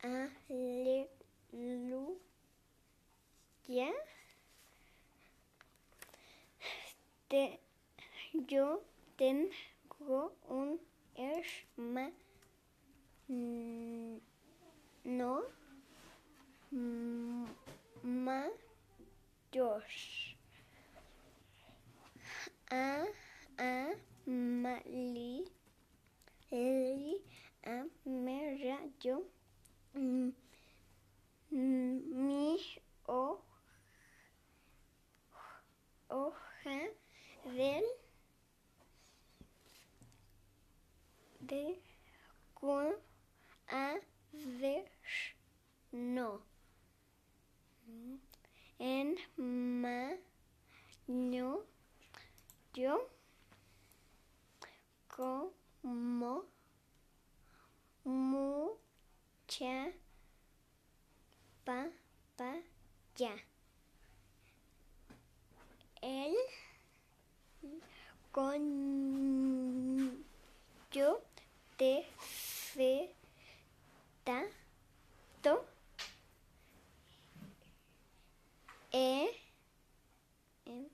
Aleluya. Te, este, yo tengo un hermano mm, mayor. Yo, mi, o, hoja, del, de, cu, a, ver, no. En, ma, no, yo, como, mucha, pa, pa, ya. El, con, yo, te, fe, ta, to, e, en,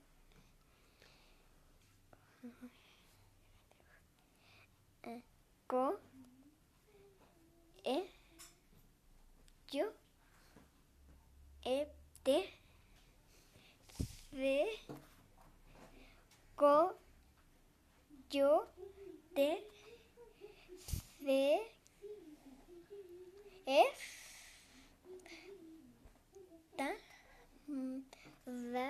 eh, co, e, yo, e, te, fe, co, yo, te, fe, es, ta, va,